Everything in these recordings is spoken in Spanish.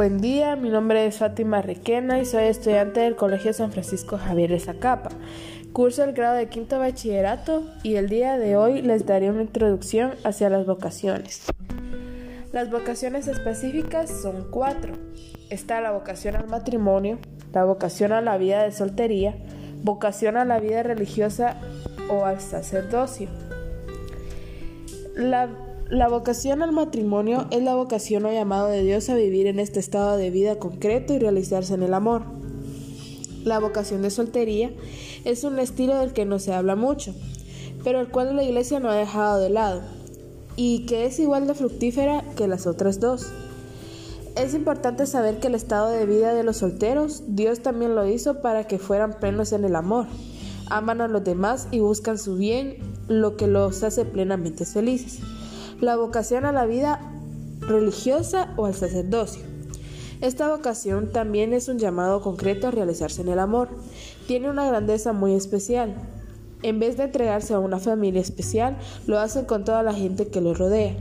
Buen día, mi nombre es Fátima Requena y soy estudiante del Colegio San Francisco Javier de Zacapa. Curso el grado de quinto bachillerato y el día de hoy les daré una introducción hacia las vocaciones. Las vocaciones específicas son cuatro. Está la vocación al matrimonio, la vocación a la vida de soltería, vocación a la vida religiosa o al sacerdocio. La la vocación al matrimonio es la vocación o llamado de Dios a vivir en este estado de vida concreto y realizarse en el amor. La vocación de soltería es un estilo del que no se habla mucho, pero el cual la iglesia no ha dejado de lado, y que es igual de fructífera que las otras dos. Es importante saber que el estado de vida de los solteros, Dios también lo hizo para que fueran plenos en el amor, aman a los demás y buscan su bien, lo que los hace plenamente felices la vocación a la vida religiosa o al sacerdocio. Esta vocación también es un llamado concreto a realizarse en el amor. Tiene una grandeza muy especial. En vez de entregarse a una familia especial, lo hacen con toda la gente que los rodea.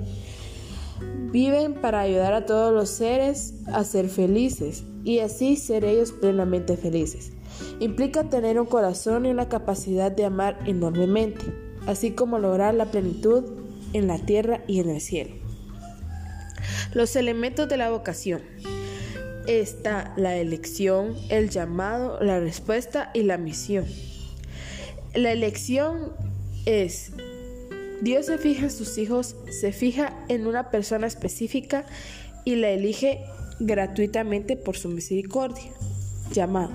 Viven para ayudar a todos los seres a ser felices y así ser ellos plenamente felices. Implica tener un corazón y una capacidad de amar enormemente, así como lograr la plenitud en la tierra y en el cielo. Los elementos de la vocación. Está la elección, el llamado, la respuesta y la misión. La elección es, Dios se fija en sus hijos, se fija en una persona específica y la elige gratuitamente por su misericordia. Llamado.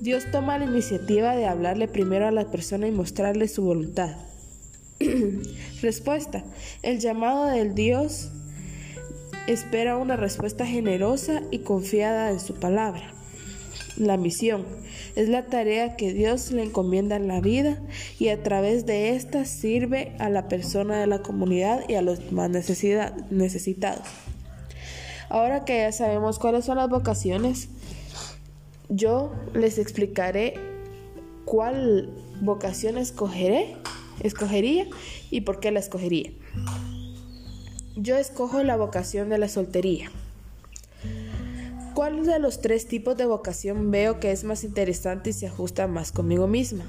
Dios toma la iniciativa de hablarle primero a la persona y mostrarle su voluntad. respuesta. El llamado del Dios espera una respuesta generosa y confiada en su palabra. La misión es la tarea que Dios le encomienda en la vida y a través de esta sirve a la persona de la comunidad y a los más necesitados. Ahora que ya sabemos cuáles son las vocaciones, yo les explicaré cuál vocación escogeré escogería y por qué la escogería. Yo escojo la vocación de la soltería. ¿Cuál de los tres tipos de vocación veo que es más interesante y se ajusta más conmigo misma?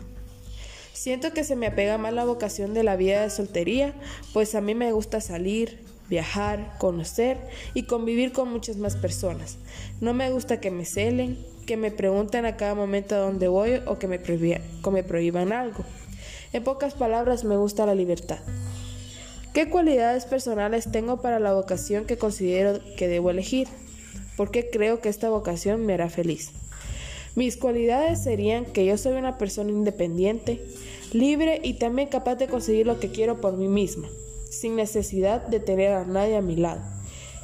Siento que se me apega más la vocación de la vida de soltería, pues a mí me gusta salir, viajar, conocer y convivir con muchas más personas. No me gusta que me celen, que me pregunten a cada momento a dónde voy o que me, prohíban algo. En pocas palabras, me gusta la libertad. ¿Qué cualidades personales tengo para la vocación que considero que debo elegir? ¿Por qué creo que esta vocación me hará feliz? Mis cualidades serían que yo soy una persona independiente, libre y también capaz de conseguir lo que quiero por mí misma, sin necesidad de tener a nadie a mi lado.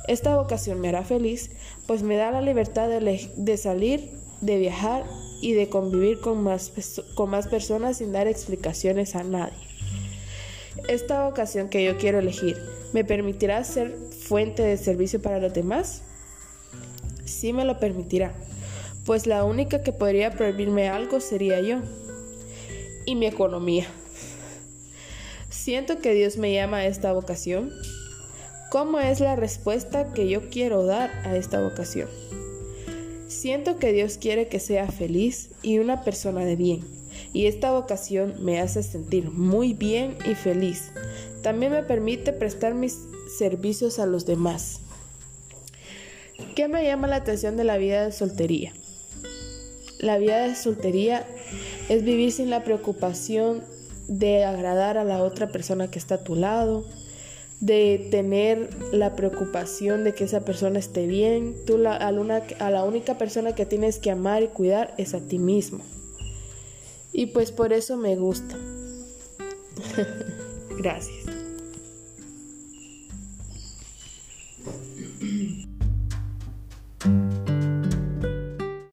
Esta vocación me hará feliz, pues me da la libertad de, de salir, de viajar y de convivir con más, con más personas sin dar explicaciones a nadie. Esta vocación que yo quiero elegir, ¿me permitirá ser fuente de servicio para los demás? Sí me lo permitirá, pues la única que podría prohibirme algo sería yo y mi economía. Siento que Dios me llama a esta vocación. ¿Cómo es la respuesta que yo quiero dar a esta vocación? Siento que Dios quiere que sea feliz y una persona de bien, y esta vocación me hace sentir muy bien y feliz. También me permite prestar mis servicios a los demás. ¿Qué me llama la atención de la vida de soltería? La vida de soltería es vivir sin la preocupación de agradar a la otra persona que está a tu lado, de tener la preocupación de que esa persona esté bien. Tú la, a, a la única persona que tienes que amar y cuidar es a ti mismo. Y pues por eso me gusta. Gracias.